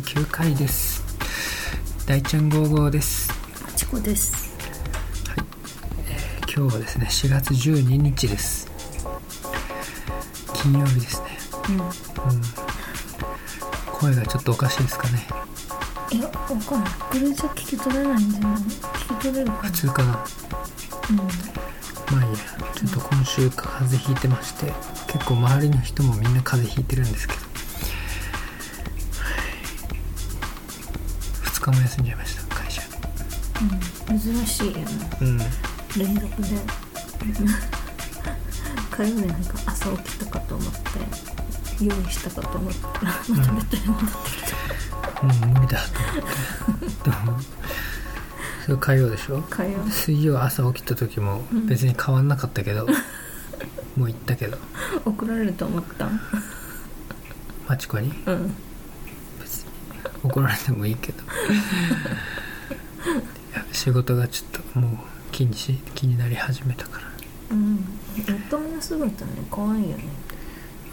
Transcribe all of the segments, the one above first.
29回です。大ちゃん55です。チコです。今日はですね4月12日です。金曜日ですね。うん。うん。声がちょっとおかしいですかね。いやわかんない。これじゃ聞き取れないんじゃない？聞き取れるか普通かな。なまあいいや。ちょっと今週風邪ひいてまして結構周りの人もみんな風邪ひいてるんですけど2日も休んじゃいました会社。うん、うん、珍しいよね。うん。連続で。火曜日なんか朝起きたかと思って用意したかと思ったらまたベッドに戻ってきた、もう無理だと思って。でも それ火曜でしょ？火曜水曜朝起きた時もうん。別に変わんなかったけど、もう行ったけど。怒られると思ったマチコに？うん怒られてもいいけど。仕事がちょっともう気にし気になり始めたから。うん。夫がすぐとね怖いよね。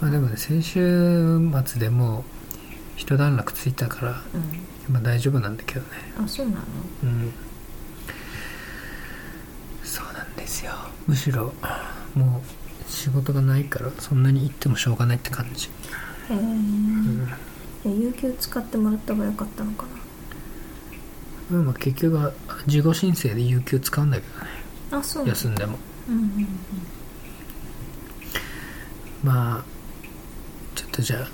まあでもね先週末でもう一段落ついたからうまあ大丈夫なんだけどね。んあそうなの？うん。そうなんですよ。むしろもう仕事がないからそんなに行ってもしょうがないって感じ、へえ、うん。え有給使ってもらった方がよかったのかな？まあ結局は事後申請で有給使うんだけどね。あそう休んでも。うんうんうんまあちょっとじゃあ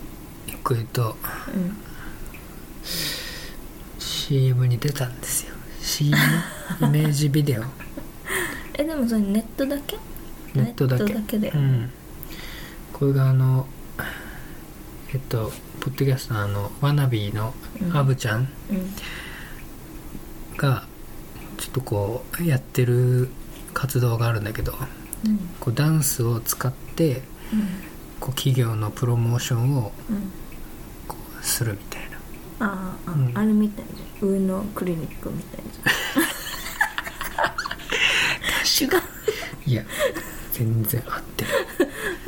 一個言うとうん CM に出たんですよ。CM イメージビデオ。えでもそれネットだけ？ネットだけ。ネットだけで、うん。これがあのえっとポッドキャストのあのワナビーのアブちゃんうん。がちょっとこうやってる活動があるんだけどうん。こうダンスを使ってこう企業のプロモーションをこうするみたいな。ああ、あうん。あれみたいじゃん上のクリニックみたいじゃん違ういや全然合ってる。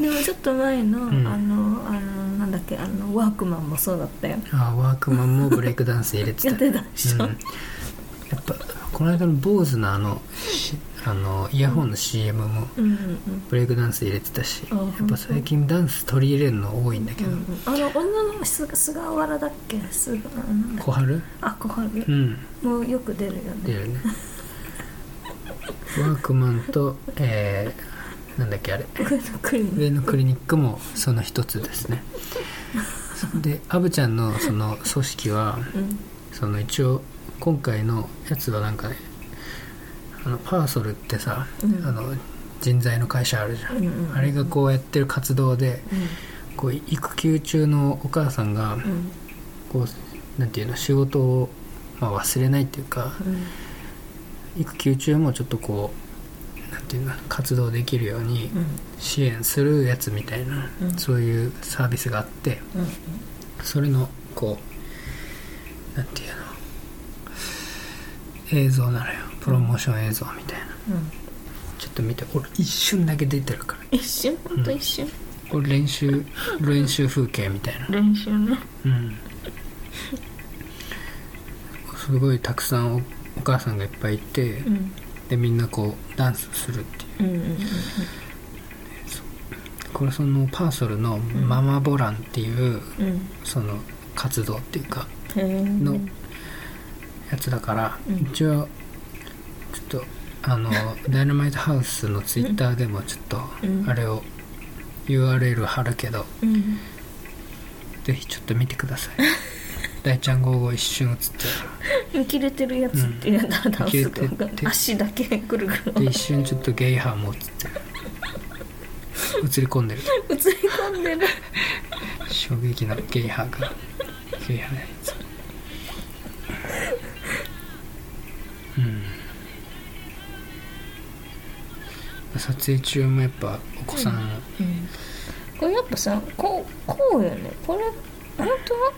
でもちょっと前の、ん。あのあのなんだっけあのワークマンもそうだったよ。あワークマンもブレイクダンス入れてた。やってたでしょ、うん、やっぱこの間の坊主のあのしあのイヤホンの CM もうん、うんうん。ブレイクダンス入れてたしあやっぱ最近ダンス取り入れるの多いんだけど、うんうんあの女の菅菅原だっけ？菅なんだっけ？小春？あ小春。うん。もうよく出るよね。出るね。ワークマンとえー、なんだっけあれ？上のクリニック。もその一つですね。でアブちゃんのその組織はうん。その一応今回のやつはなんかねあのパーソルってさ、うん。あの人材の会社あるじゃん、うんうんうん。あれがこうやってる活動でこう育休中のお母さんがうん。こうなんていうの仕事を、まあ、忘れないっていうかうん。育休中もちょっとこうていうの活動できるようにうん。支援するやつみたいな、うん。そういうサービスがあってうんそれのこうなんていうの映像なのよ。プロモーション映像みたいな。うん。ちょっと見て俺一瞬だけ出てるから。一瞬？ほんと一瞬、これ練習練習風景みたいな。練習ね。うん。すごいたくさんおお母さんがいっぱいいて、うんでみんなこうダンスするっていう。これそのパーソルのママボランっていう、うん。その活動っていうかのやつだから、うん。一応ちょっとあの ダイナマイトハウスのツイッターでもちょっとうん。あれを URL 貼るけどうん。ぜひちょっと見てください 大ちゃん55一瞬映って。見切れてるやつっていうだダンスが。足だけぐるぐる。るで一瞬ちょっとゲイハーも映って。る映り込んでる。映り込んでる。衝撃のゲイハーが。ゲイハーのやつ。うん。撮影中もやっぱお子さん、うん。これやっぱさこうこうよね。これ本当は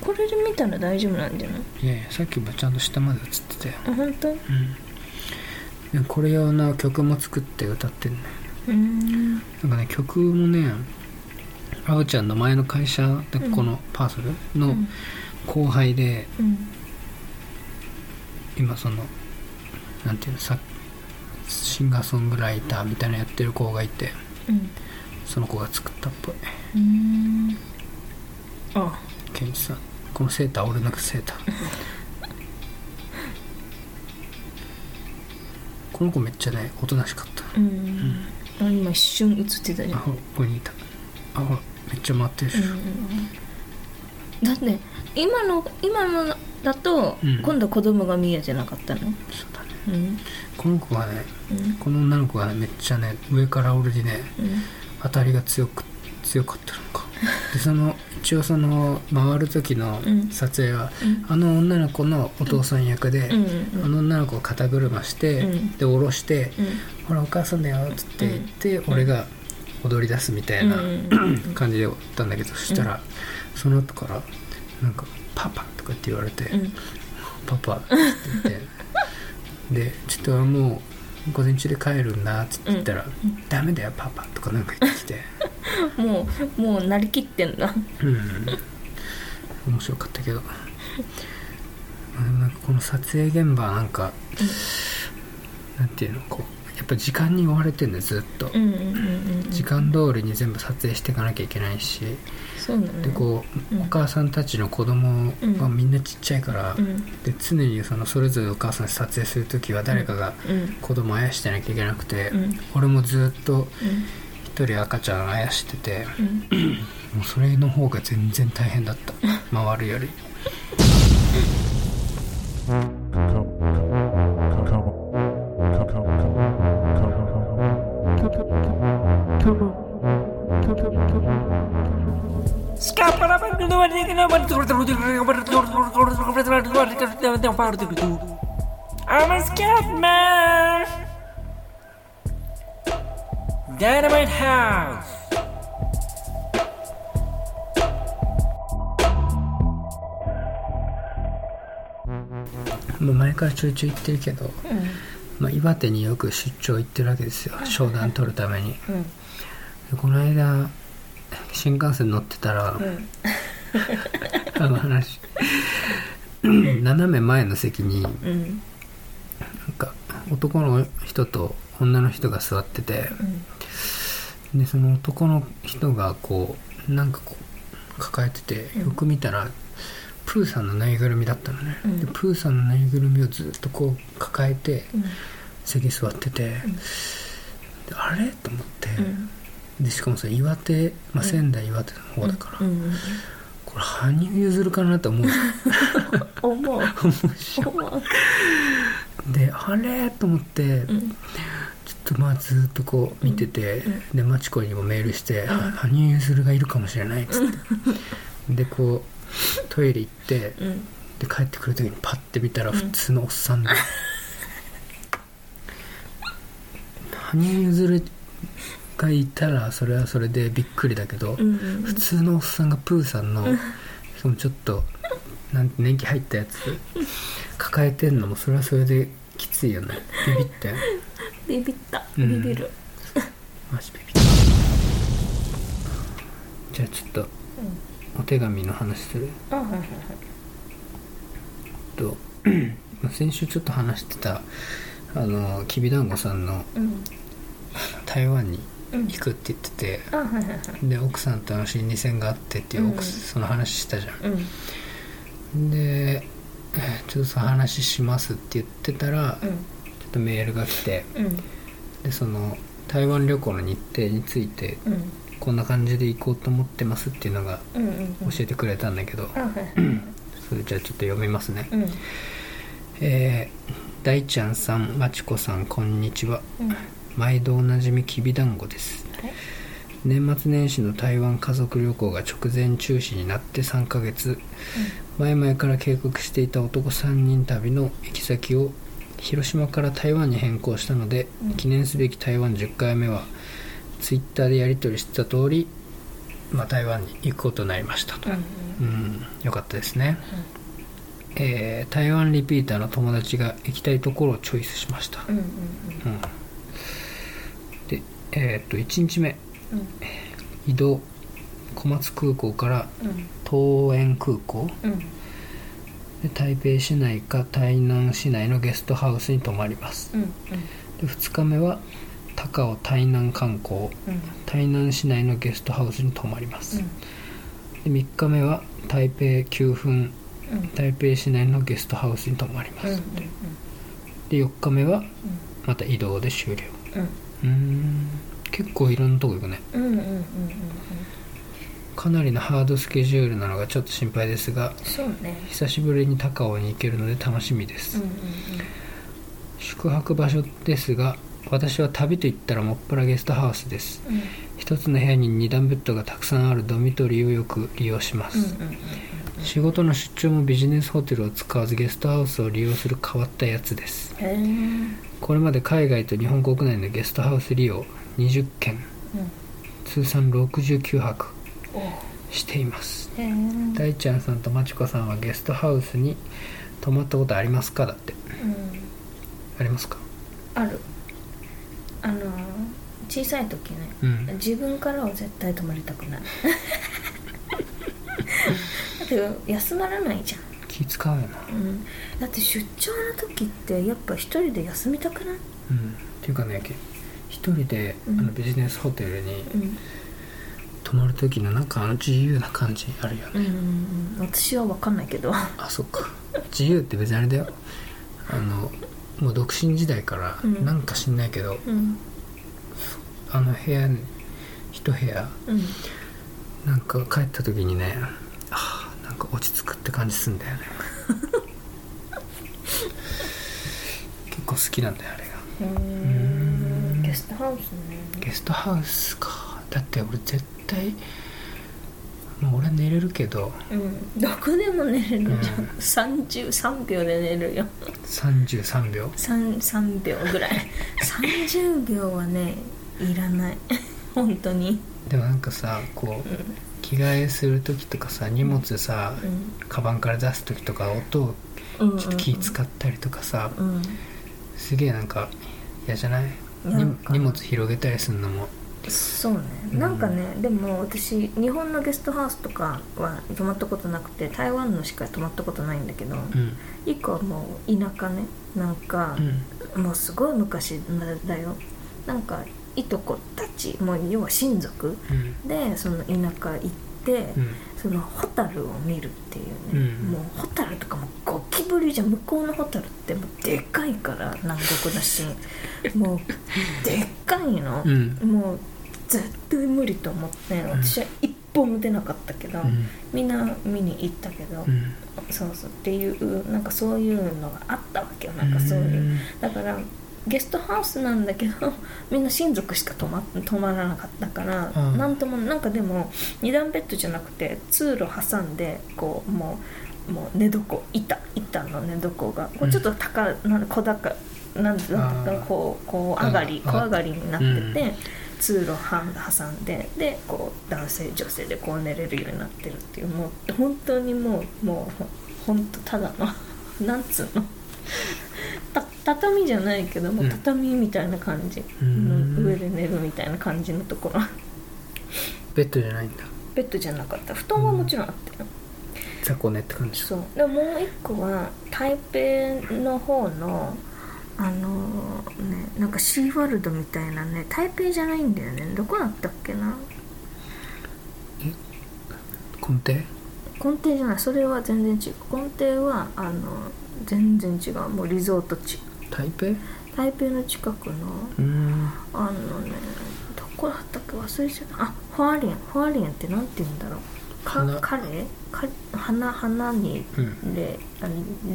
これで見たら大丈夫なんじゃない？いやいやさっきもちゃんと下まで映ってたよ。あ本当？うん。でこれ用の曲も作って歌ってんねうん。なんかね曲もねあおちゃんの前の会社でうん。このパーソルのうん。後輩でうん。今そのなんていうのさシンガーソングライターみたいなのやってる子がいてうん。その子が作ったっぽい。うん。あ。ケンイチさんこのセーター俺のセーター。この子めっちゃねおとなしかった。うん。あ今一瞬映ってたじゃんあここにいた。あほらめっちゃ回ってるでしょ、だって今の今のだと、うん。今度子供がミヤじゃなかったの？そうだね。うん。この子はねうん。この女の子がねめっちゃね上から俺にねうん。当たりが強く強かったのか。でその一応その回る時のうん。撮影は、うん。あの女の子のお父さん役で、うん。うん。あの女の子を肩車して、うん。で下ろしてうん「ほらお母さんだよ」っつって言って、俺が踊り出すみたいな、うん 感じで踊ったんだけどそしたら、その後からなんか「パパ」とかって言われて「うんパパ」って言って。で「ちょっともう午前中で帰るんだ」っつって言ったら「ダメだよパパ」とかなんか言ってきてもうもうなりきってんだうん。面白かったけど、なんかこの撮影現場はなんか、なんていうのこうやっぱ時間に追われてんだよずっと、うんうんうんうん時間通りに全部撮影していかなきゃいけないし。そうなのでこう、うん。お母さんたちの子供はみんなちっちゃいから、うん。で常にそのそれぞれお母さんで撮影する時は誰かがうん。子供をあやしてなきゃいけなくて、うん。俺もずっとうん一人赤ちゃんあやしててうんもうそれの方が全然大変だった回るより I'm a scat man. Dynamite House. もう前からちょいちょい言ってるけど、まあ、岩手によく出張行ってるわけですよ。商談取るために。うん。でこの間新幹線乗ってたら、うん。あの話 斜め前の席になん。うんか男の人と女の人が座っててでその男の人がこうなんかこう抱えててよく見たら、プーさんのぬいぐるみだったのね、うん。でプーさんのぬいぐるみをずっとこう抱えてうん。席座ってて、であれ？と思って、うん。でしかもさ岩手、まあ、仙台岩手の方だから、うんうんこれ羽生結弦かなと思う。思う。思うし思う。であれ？と思って、とまあずっとこう見てて、でマチコにもメールして「は羽生結弦がいるかもしれない」っつって、でこうトイレ行って、うん。で帰ってくる時にパッて見たら普通のおっさんで、羽生結弦がいたらそれはそれでびっくりだけど、普通のおっさんがプーさんの、しかもちょっとなんて年季入ったやつ抱えてんのもそれはそれできついよね。ビビったよビビった。うん。ビビる。マジビビった。じゃあちょっとお手紙の話する？あはいはいはい。とまあ 先週ちょっと話してたあのきびだんごさんのうん。台湾にうん。行くって言ってて、あはいはいはい。で奥さんとの心理戦があってっていう奥、うんその話したじゃうん。んでえーちょっとその話しますって言ってたら、ちょっとメールが来てうん。でその台湾旅行の日程についてうん。こんな感じで行こうと思ってますっていうのがうんうん教えてくれたんだけど、それじゃあちょっと読みますね、うん。えー大ちゃんさんまちこさんこんにちは。うん。毎度おなじみきびだんごです。はい。年末年始の台湾家族旅行が直前中止になって3ヶ月、前々から計画していた男3人旅の行き先を広島から台湾に変更したので、うん。記念すべき台湾10回目はツイッターでやり取りしてた通り、まあ、台湾に行くことになりましたと、うんうん。よかったですね、えー台湾リピーターの友達が行きたいところをチョイスしました、うんうんうん。でえーっと1日目。うん。移動小松空港からうん。桃園空港台北市内か台南市内のゲストハウスに泊まります。うんで2日目は高尾台南観光。うん。台南市内のゲストハウスに泊まります、うん。で3日目は台北9分うん。台北市内のゲストハウスに泊まります、うんうんで4日目はまた移動で終了。うん。うーん。結構いろんなとこ行くね。うんうんうんうんうんかなりのハードスケジュールなのがちょっと心配ですがね。久しぶりに高尾に行けるので楽しみです、うんうん宿泊場所ですが私は旅といったらもっぱらゲストハウスです。うん。一つの部屋に2段ベッドがたくさんあるドミトリーをよく利用します、うんうんうん仕事の出張もビジネスホテルを使わずゲストハウスを利用する変わったやつです。これまで海外と日本国内のゲストハウス利用20件。通算69泊。おしています。大ちゃんさんとまちこさんはゲストハウスに泊まったことありますかだって。うん。ありますか？ある。あのー小さい時ねうん。自分からは絶対泊まりたくない。だって休まらないじゃん、気使うよな。うん、だって出張の時ってやっぱ一人で休みたくない？うん。っていうかねけ一人で、うん。あのビジネスホテルにうん泊まる時のなんかあの自由な感じあるよね、うん私は分かんないけど。あそっか。自由って別にあれだよ。あのもう独身時代からうん。なんか知んないけど、うん。あの部屋に一部屋うん。なんか帰った時にねあーなんか落ち着くって感じすんだよね。結構好きなんだよあれが。うー。ん。ゲストハウスね。ゲストハウスかだって俺絶対まあ俺は寝れるけど。うん。どこでも寝れるじゃん、うん33秒で寝るよ。33秒？3, 3秒ぐらい。30秒はねいらない。本当に。でもなんかさこうう着替えする時とかさ荷物さ、ん。カバンから出す時とか音をうんちょっと気使ったりとかさ、うん。すげえなんか嫌じゃない？荷物広げたりするのもそうね。うん。なんかねでも私日本のゲストハウスとかは泊まったことなくて台湾のしか泊まったことないんだけど、うん。一個はもう田舎ね。なんかう、ん。もうすごい昔だよ。なんかいとこたちもう要は親族うん。でその田舎行って、うん。そのホタルを見るっていうね、うん。もうホタルとかもゴキブリじゃん向こうのホタルってもうでかいから南国だし。もうでっかいの、うん。もう絶対無理と思って私は一歩も出なかったけど、うん。みんな見に行ったけど、うん。そうそうっていうなんかそういうのがあったわけよ。なんかそういう、だからゲストハウスなんだけど みんな親族しか泊ま泊まらなかったから、うん。なんともなんかでも二段ベッドじゃなくて通路挟んでこうもうもう寝床板板の寝床がこうちょっと高、なん小高なんだあー。こうこう上がりうん。小上がりになってて、うん通路半挟んででこう男性女性でこう寝れるようになってるっていうもう本当にもうもうほんとただの なんつうのた畳じゃないけどもうん。畳みたいな感じうん。の上で寝るみたいな感じのところ。ベッドじゃないんだ。ベッドじゃなかった。布団はもちろんあったよ、雑魚寝って感じ。そう。でももう一個は台北の方のあのねなんかシーワールドみたいなね台北じゃないんだよね。どこだったっけな？根底？根底じゃない。それは全然違う。根底はあの全然違う。もうリゾート地。台北う台北の近くのあのねどこだったっけ？忘れちゃった。あファーリン。ファーリンってなんて言うんだろう。か花。カレーか花花にうん。レあ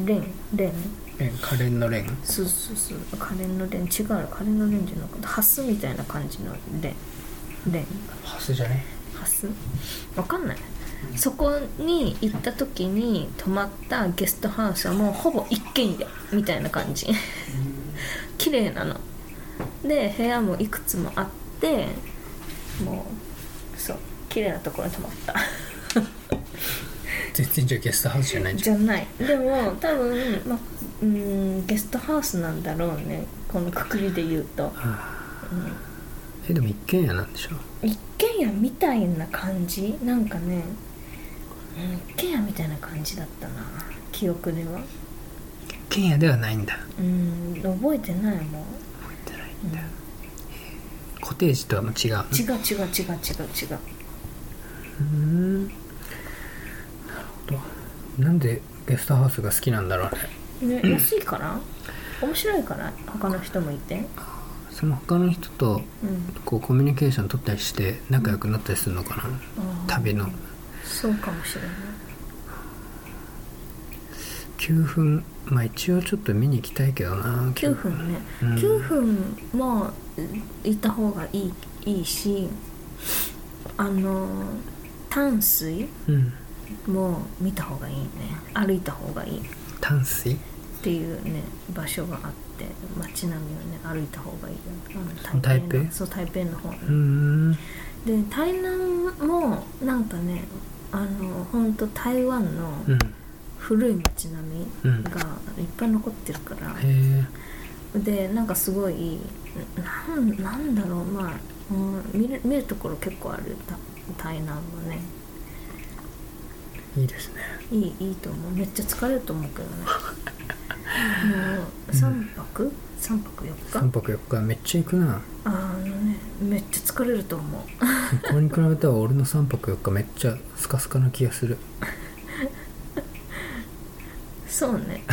レンレンレンカレンのレン。そうそうそう。カレンのレン。違うカレンのレンじゃなくてハスみたいな感じのレン。レン。ハスじゃね？ハス？わかんない。そこに行った時に泊まったゲストハウスはもうほぼ一軒家みたいな感じ。綺麗なの。で部屋もいくつもあってもうそう綺麗なところに泊まった全然じゃあゲストハウスじゃないじじゃない。でも多分、まあ、うんゲストハウスなんだろうね。このくくりで言うと、ゃん。えでも一軒家なんでしょ？一軒家みたいな感じ？なんかね、うん、一軒家みたいな感じだったな。記憶では。一軒家ではないんだ。うん覚えてないもん、覚えてないんだ、コテージとはもう違うの？違う違う違う違う違う。うんなんでゲストハウスが好きなんだろうね。ね、安いから面白いから他の人もいて。その他の人とうん。こうコミュニケーション取ったりして仲良くなったりするのかな、あー旅の。そうかもしれない。9分。まあ一応ちょっと見に行きたいけどな9分ね、うん。9分も行った方がいいいいしあの淡水？うんも見た方がいいね。歩いた方がいい。っ淡水？ていうね場所があって街並みをね歩いた方がいいよ。あの台北のそう台北の方にで台南もなんかねあの本当台湾のうん。古い街並うん。みがいっぱい残ってるから、へえでなんかすごいなんなんだろう。まあ、うん、見る見るところ結構ある。た台南もねいいですね。いいいいと思う。めっちゃ疲れると思うけどね。もう3泊、三泊4 3日泊4日めっちゃ行くな。あのねめっちゃ疲れると思う。これに比べたら俺の3泊4日めっちゃスカスカな気がする。そうね。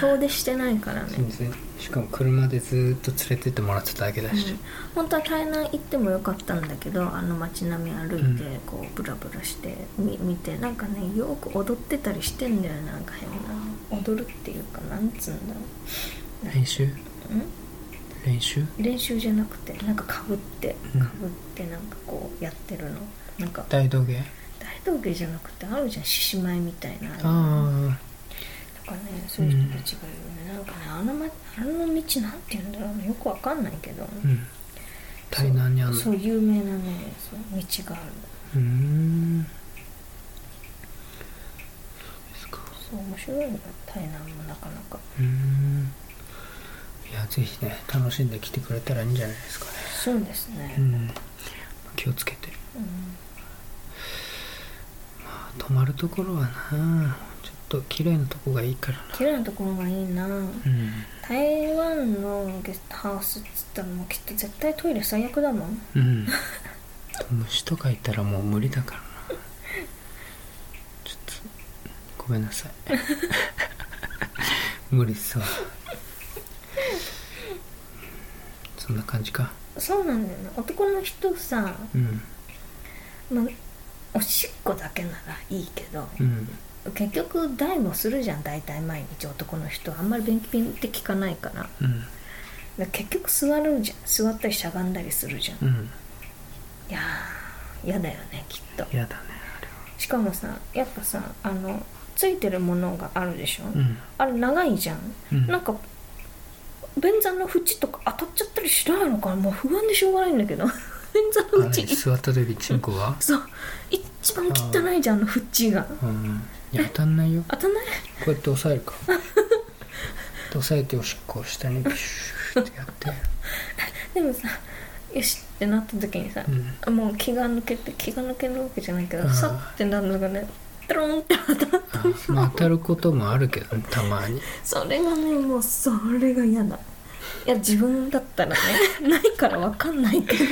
遠出してないからね。全然しかも車でずーっと連れてってもらってただけだし、本当は台南行ってもよかったんだけどあの街並み歩いてうん。こうブラブラしてみ見てなんかねよく踊ってたりしてんだよなんか変な。踊るっていうかなんつうんだろ練習？う練習？ん練習じゃなくてなんかかぶってうん。かぶってなんかこうやってるの。なんか。大道芸？大道芸じゃなくてあるじゃん獅子舞みたいな。ああかねそういう人たちがいるよね、なんかねあの,、ま、あの道なんて言うんだろうね。よくわかんないけど、うん。台南にある。のそう有名なねそう道がある。うーん。ですか。そう面白いの台南もなかなか。うーん。いやぜひね楽しんできてくれたらいいんじゃないですかね。そうですね。うん。気をつけて。うん。泊まるところはなと綺麗なとこがいいからな。綺麗なところがいいな。うん。台湾のゲストハウスっつったらもうきっと絶対トイレ最悪だもん。うん。虫とかいたらもう無理だからな。ちょっとごめんなさい。無理さそんな感じか。そうなんだよな。男の人さ、うん。まあ、おしっこだけならいいけどうん結局台もするじゃん大体毎日。男の人あんまり便秘って聞かないからうん。ら結局座るじゃん座ったりしゃがんだりするじゃん、いうん。やー嫌だよねきっと。やだねしかもさやっぱさあのついてるものがあるでしょ、あれはあれ長いじゃん、うん。なんか便座の縁とか当たっちゃったりしないのかな？もう不安でしょうがないんだけど。便座の縁。れ座った時チンコがそう。一番汚いじゃんあの縁が。うんいや当たんないよ。当たんない？こうやって押さえるか。こうやって押さえておしっこを下にピシューってやって。でもさよしってなった時にさ、うん。もう気が抜けて気が抜けるわけじゃないけどうん。さってなるのがね。ドロンって当たった。あまあ当たることもあるけどねたまに。それがねもうそれが嫌だ。いや自分だったらね ないからわかんないけど。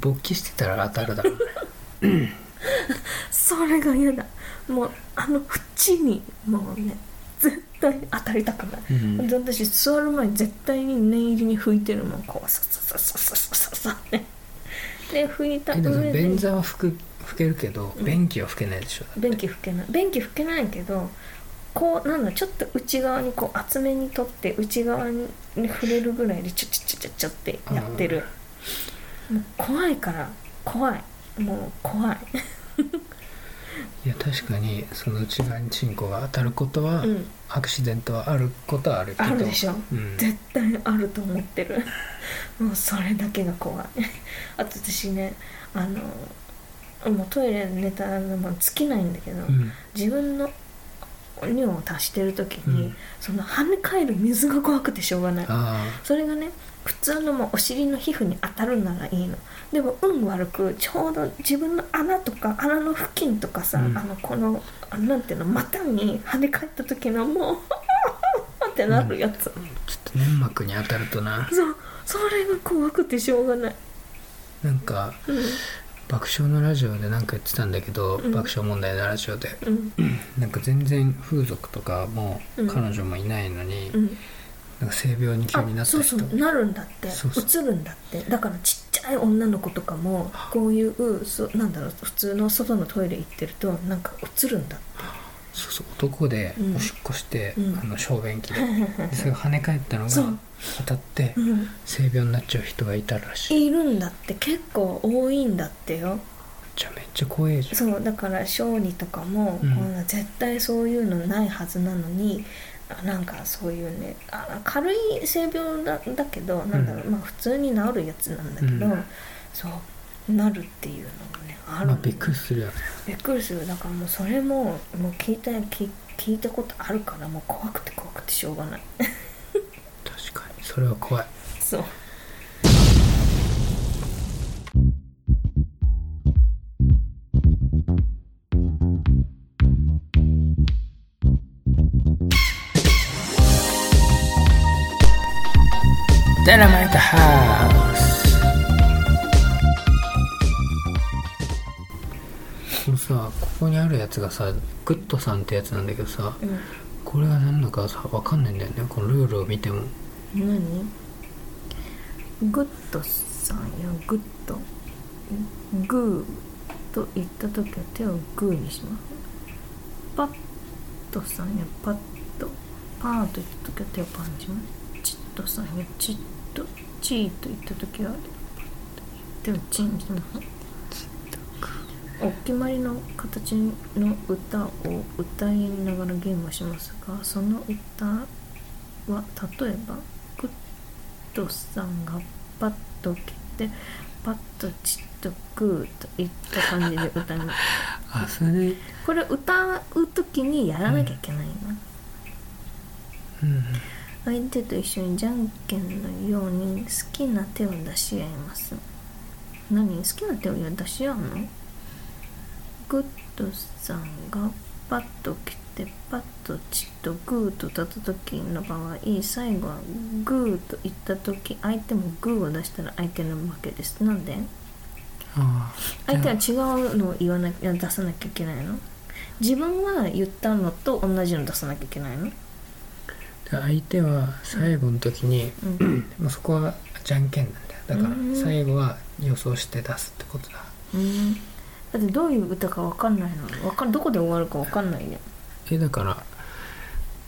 勃起してたら当たるだろうね。それが嫌だもうあの縁にもうね絶対当たりたくない、うん、私座る前に絶対に念入りに拭いてるもん。こうさささささささねで拭いた上で。便座は拭く拭けるけど、便器は拭けないでしょ。便器拭けない。便器拭けないけどこうなんだちょっと内側にこう厚めに取って内側に、触れるぐらいでちょちょちょちょちょってやってる。もう怖いから怖い。もう怖い。いや確かにその内側にチンコが当たることは、うん。アクシデントはあることはあるけど。あるでしょ、うん、絶対あると思ってる。もうそれだけが怖いあと私ねあのもうトイレで寝たらもう尽きないんだけど、うん。自分の尿を足してる時に、うんその跳ね返る水が怖くてしょうがないあそれがね普通のもうお尻の皮膚に当たるならいいの。でも運悪くちょうど自分の穴とか穴の付近とかさ、うん。あのこのあなんていうの股に跳ね返った時のもう ってなるやつ、あちょっと粘膜に当たるとな。そう。それが怖くてしょうがない、なんかうん。爆笑のラジオでなんか言ってたんだけど、うん。爆笑問題のラジオで。うん。なんか全然風俗とかもうん。彼女もいないのに、うんなんか性病に急になあった人。そうそう。なるんだって。そうそう。映るんだって。だからちっちゃい女の子とかもこういうそなんだろう普通の外のトイレ行ってるとなんか映るんだって。そうそう。男でうん。おしっこして、うん。あの小便器で。でそれが跳ね返ったのが当たってうん。性病になっちゃう人がいたらしい。いるんだって。結構多いんだってよ。じゃあめっちゃ怖いじゃんそう。だから小児とかも、うん。こんな絶対そういうのないはずなのにあなんかそういうねあ軽い性病だだけどなんだろう、うん。まあ普通に治るやつなんだけど、うん。そうなるっていうのがねある。のまあびっくりするよね。びっくりする。だからもうそれももう聞いた聞聞いたことあるからもう怖くて怖くてしょうがない。確かに。それは怖い。そうダイナマイトハウス。このさここにあるやつがさグッドさんってやつなんだけどさうんこれが何だかさ分かんないんだよね。このルールを見ても。何？グッドさんやグッド。グーと言った時は手をグーにします。パッとさんやパッとパーと言った時は手をパンします。チッとさんやチッとチーと言った時は手をチンしますお決まりの形の歌を歌いながらゲームをしますがその歌は例えばグッドさんがパッと来てパッとチッとグーといった感じで歌いますあそれ。でこれ歌う時にやらなきゃいけないの、うん相手と一緒にじゃんけんのように好きな手を出し合います。何？好きな手を出し合うの？グッドさんがパッと来てパッとチッとグーと立った時の場合最後はグーと言った時相手もグーを出したら相手の負けです。なんで？相手は違うのを言わなきゃ出さなきゃいけないの自分は言ったのと同じの出さなきゃいけないの相手は最後の時に、うん。もうそこはじゃんけんなんだよ。だからうん。最後は予想して出すってことだ。うん。だってどういう歌か分かんないの？わかんどこで終わるか分かんないよえだから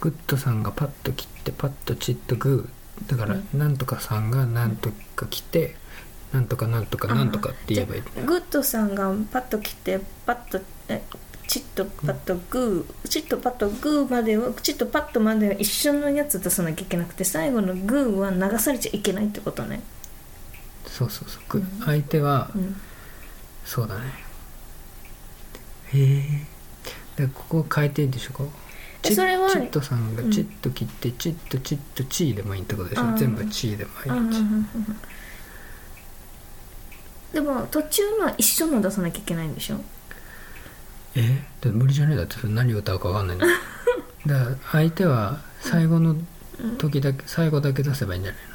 グッドさんがパッと切ってパッとチッとグー。だから、うん。なんとかさんがなんとか来て、なんとかなんとかなんとかって言えばいい。グッドさんがパッと来てパッとえチッとパッとグーチッとパッとグーまではチッとパッとまでは一緒のやつ出さなきゃいけなくて最後のグーは流されちゃいけないってことね。そうそうそう、グうん。相手は、うん。そうだね。へえ。でここ変えていいんでしょこうチッえそれはチッとさんがうん。チッと切って、チッとチッとチーでもいいってことでしょ？全部チーでもいい、うんうんうんうん。でも途中のは一緒の出さなきゃいけないんでしょ？え？無理じゃねえ？だって何歌うか分かんないんだよ。だから相手は最後の時だけ、最後だけ出せばいいんじゃないの？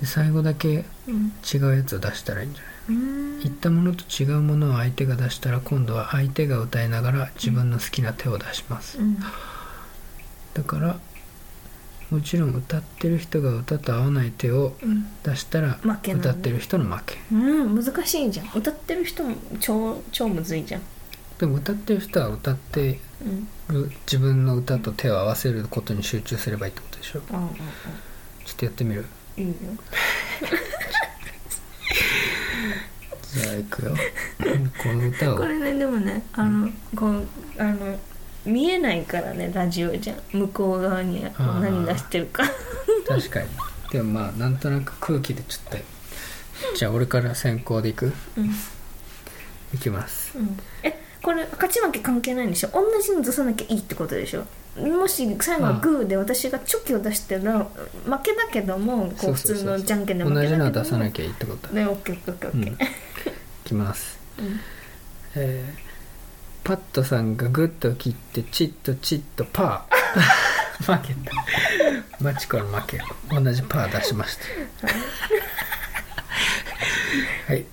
で最後だけうん。違うやつを出したらいいんじゃないうん。言ったものと違うものを相手が出したら今度は相手が歌いながら自分の好きな手を出します、うん。だからもちろん歌ってる人が歌と合わない手をうん。出したら負けなんだ。歌ってる人の負け。うん難しいじゃん。歌ってる人も超超むずいじゃんでも歌ってる人は歌ってうん。る自分の歌と手を合わせることに集中すればいいってことでしょ？うんうんちょっとやってみる？うんいいよ。じゃあ行くよ。この歌を。これねでもねあのこうあの見えないからねラジオじゃん。向こう側に何出してるか。確かに。でもまあなんとなく空気でちょっとじゃあ俺から先行でいく？うん。いきます。うん。えこれ勝ち負け関係ないんでしょ？同じに出さなきゃいいってことでしょ？もし最後はグーで私がチョキを出してら負けだけどもこう普通のじゃんけんで負け同じのだけどもを出さなきゃいいってこと。ねオッケーオッケーオッケー。オうん。いッケーきます、うん。えーパットさんがグッと切ってチッとチッとパー。負けた。マチコの負け同じパー出しました。はい。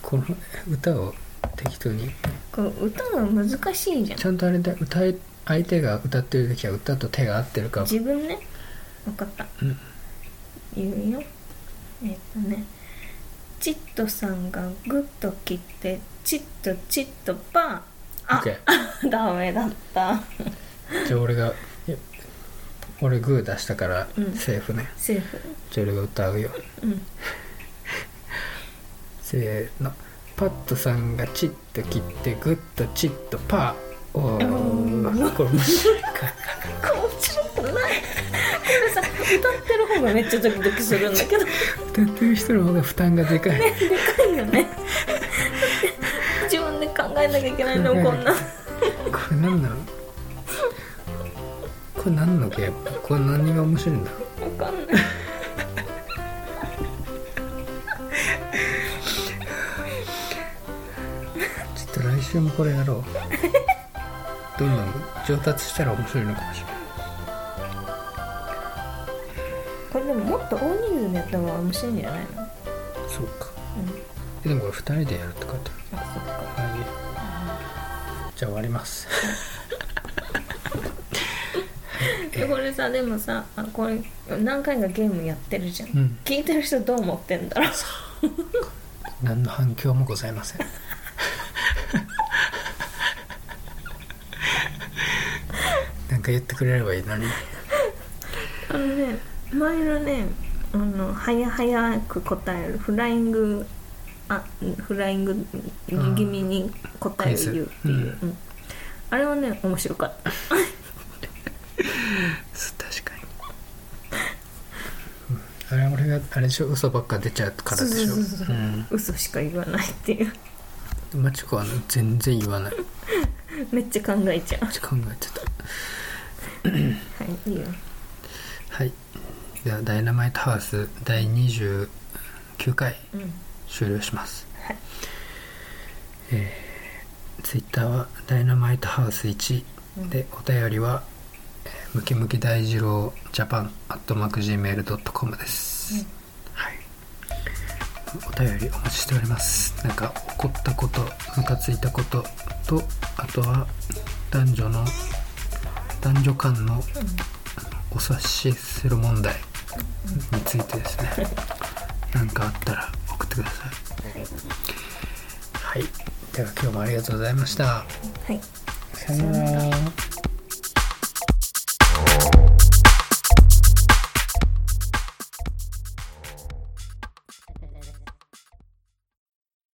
この歌を適当に歌が難しいじゃん。ちゃんとあれだ歌い相手が歌ってる時は歌と手が合ってるか自分ね？分かった、うん。言うよ。えっ、とね。チットさんがグッと切ってチッとチッとパー。あ OK ダメだった。じゃあ俺がいや俺グー出したからうん。セーフね、セーフ。じゃあ俺が歌うよ。うん。せーのパットさんがチッと切ってグッとチッとパーおーこれ面白いか面白くないこれさ歌ってる方がめっちゃドキドキするんだけど。で歌ってる人の方が負担がでかい。かいよね。自分で考えなきゃいけないのこんな。これ何なのこれ何のゲーム？これ何が面白いんだ？分かんない週もこれやろう。どんどん上達したら面白いのかもしれない。これでももっと大人数でやった方が面白いんじゃないの？そうか。うん。えでもこれ2人でやるって書いて。あそっかあるはい。じゃあ終わります。でこれさでもさあこれ何回かゲームやってるじゃん、うん。聞いてる人どう思ってんだろう？何の反響もございませんなんか言ってくれればいいのに。あのね前のねあの早早く答える。フライングあフライング気味に答えを言うっていう、うん。うん。あれはね面白かった。確かに、うんあれ俺があれでしょ？嘘ばっか出ちゃうからでしょ？嘘しか言わないっていう。うんマチコはね全然言わない。めっちゃ考えちゃう。めっちゃ考えてたはいいいよ。はい。では「ダイナマイトハウス」第29回うん。終了します。はい。えー、ツイッターは「ダイナマイトハウス1」でお便りは「えームキムキ大二郎ジャパン」「アットマーク Gmail.com」です、うん。はい。お便りお待ちしております。なんか怒ったことムカついたこととあとは男女の男女間のお察しする問題についてですね。何かあったら送ってください。はい。では今日もありがとうございました。はい。さよなら